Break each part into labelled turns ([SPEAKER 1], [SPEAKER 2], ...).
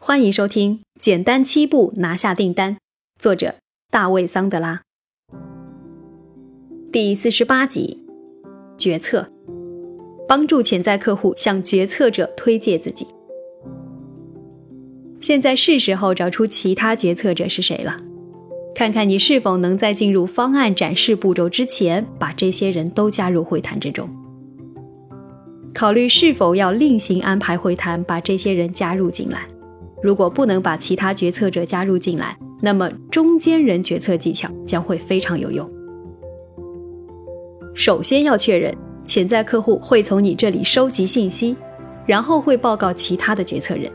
[SPEAKER 1] 欢迎收听《简单七步拿下订单》，作者大卫·桑德拉，第四十八集：决策，帮助潜在客户向决策者推介自己。现在是时候找出其他决策者是谁了，看看你是否能在进入方案展示步骤之前，把这些人都加入会谈之中。考虑是否要另行安排会谈，把这些人加入进来。如果不能把其他决策者加入进来，那么中间人决策技巧将会非常有用。首先要确认潜在客户会从你这里收集信息，然后会报告其他的决策人。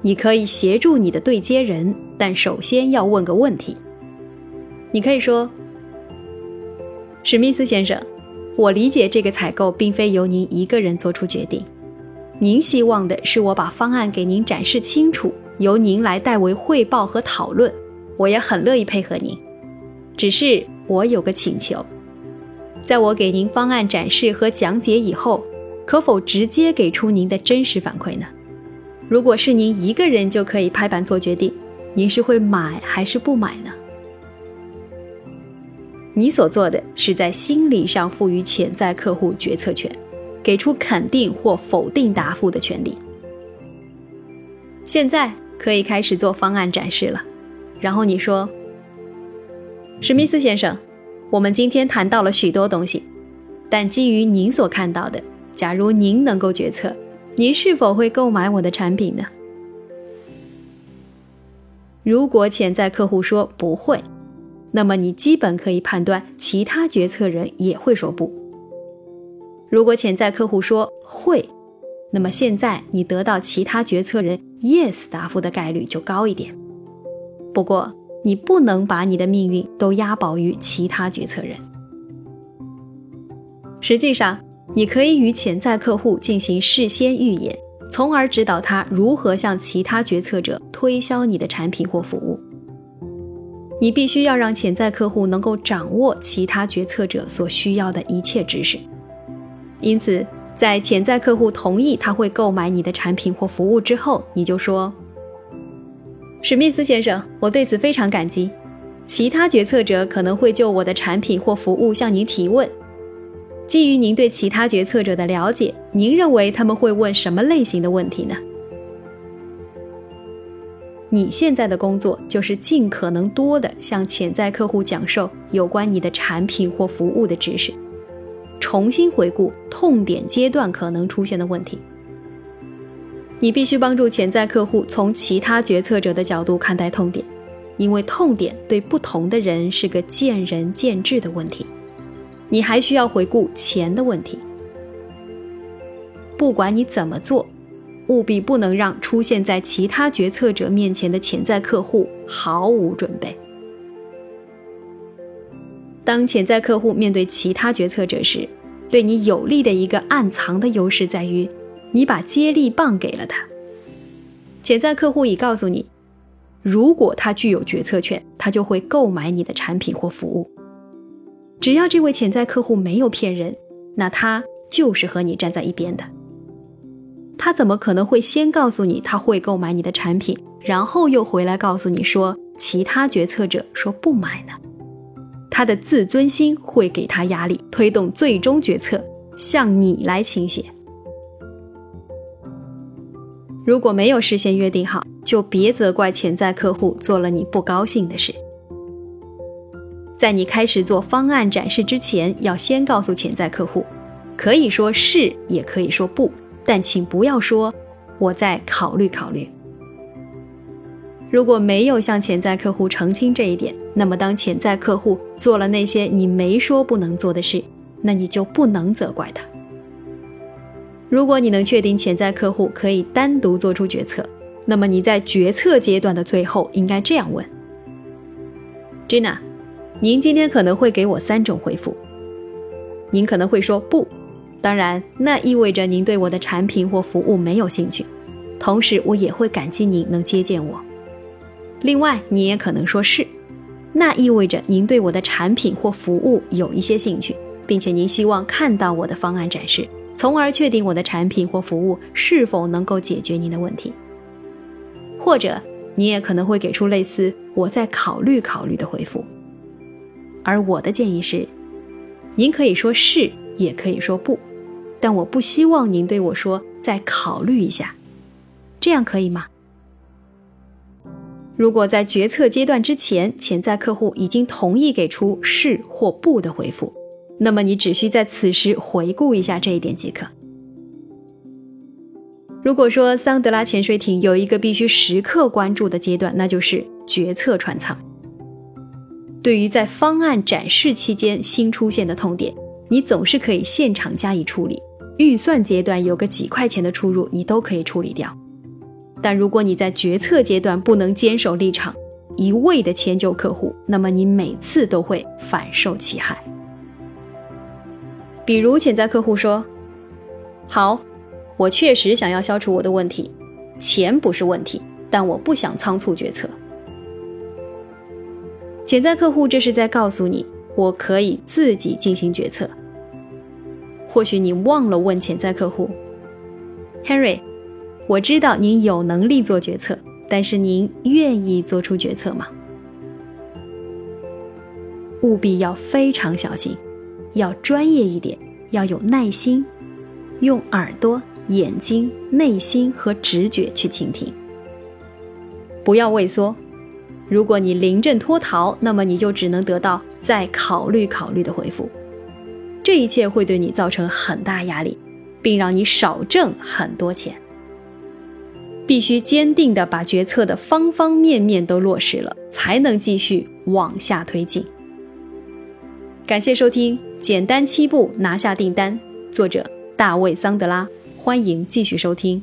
[SPEAKER 1] 你可以协助你的对接人，但首先要问个问题。你可以说：“史密斯先生，我理解这个采购并非由您一个人做出决定。”您希望的是我把方案给您展示清楚，由您来代为汇报和讨论，我也很乐意配合您。只是我有个请求，在我给您方案展示和讲解以后，可否直接给出您的真实反馈呢？如果是您一个人就可以拍板做决定，您是会买还是不买呢？你所做的是在心理上赋予潜在客户决策权。给出肯定或否定答复的权利。现在可以开始做方案展示了。然后你说：“史密斯先生，我们今天谈到了许多东西，但基于您所看到的，假如您能够决策，您是否会购买我的产品呢？如果潜在客户说不会，那么你基本可以判断其他决策人也会说不。”如果潜在客户说会，那么现在你得到其他决策人 yes 答复的概率就高一点。不过，你不能把你的命运都押宝于其他决策人。实际上，你可以与潜在客户进行事先预演，从而指导他如何向其他决策者推销你的产品或服务。你必须要让潜在客户能够掌握其他决策者所需要的一切知识。因此，在潜在客户同意他会购买你的产品或服务之后，你就说：“史密斯先生，我对此非常感激。其他决策者可能会就我的产品或服务向您提问。基于您对其他决策者的了解，您认为他们会问什么类型的问题呢？”你现在的工作就是尽可能多的向潜在客户讲授有关你的产品或服务的知识。重新回顾痛点阶段可能出现的问题。你必须帮助潜在客户从其他决策者的角度看待痛点，因为痛点对不同的人是个见仁见智的问题。你还需要回顾钱的问题。不管你怎么做，务必不能让出现在其他决策者面前的潜在客户毫无准备。当潜在客户面对其他决策者时，对你有利的一个暗藏的优势在于，你把接力棒给了他。潜在客户已告诉你，如果他具有决策权，他就会购买你的产品或服务。只要这位潜在客户没有骗人，那他就是和你站在一边的。他怎么可能会先告诉你他会购买你的产品，然后又回来告诉你说其他决策者说不买呢？他的自尊心会给他压力，推动最终决策向你来倾斜。如果没有事先约定好，就别责怪潜在客户做了你不高兴的事。在你开始做方案展示之前，要先告诉潜在客户，可以说是，也可以说不，但请不要说我在考虑考虑。如果没有向潜在客户澄清这一点，那么当潜在客户做了那些你没说不能做的事，那你就不能责怪他。如果你能确定潜在客户可以单独做出决策，那么你在决策阶段的最后应该这样问：Gina，您今天可能会给我三种回复。您可能会说不，当然，那意味着您对我的产品或服务没有兴趣。同时，我也会感激您能接见我。另外，你也可能说是，那意味着您对我的产品或服务有一些兴趣，并且您希望看到我的方案展示，从而确定我的产品或服务是否能够解决您的问题。或者你也可能会给出类似“我再考虑考虑”的回复。而我的建议是，您可以说是，也可以说不，但我不希望您对我说“再考虑一下”，这样可以吗？如果在决策阶段之前，潜在客户已经同意给出是或不的回复，那么你只需在此时回顾一下这一点即可。如果说桑德拉潜水艇有一个必须时刻关注的阶段，那就是决策船舱。对于在方案展示期间新出现的痛点，你总是可以现场加以处理。预算阶段有个几块钱的出入，你都可以处理掉。但如果你在决策阶段不能坚守立场，一味的迁就客户，那么你每次都会反受其害。比如潜在客户说：“好，我确实想要消除我的问题，钱不是问题，但我不想仓促决策。”潜在客户这是在告诉你，我可以自己进行决策。或许你忘了问潜在客户，Henry。我知道您有能力做决策，但是您愿意做出决策吗？务必要非常小心，要专业一点，要有耐心，用耳朵、眼睛、内心和直觉去倾听，不要畏缩。如果你临阵脱逃，那么你就只能得到再考虑考虑的回复，这一切会对你造成很大压力，并让你少挣很多钱。必须坚定地把决策的方方面面都落实了，才能继续往下推进。感谢收听《简单七步拿下订单》，作者大卫·桑德拉，欢迎继续收听。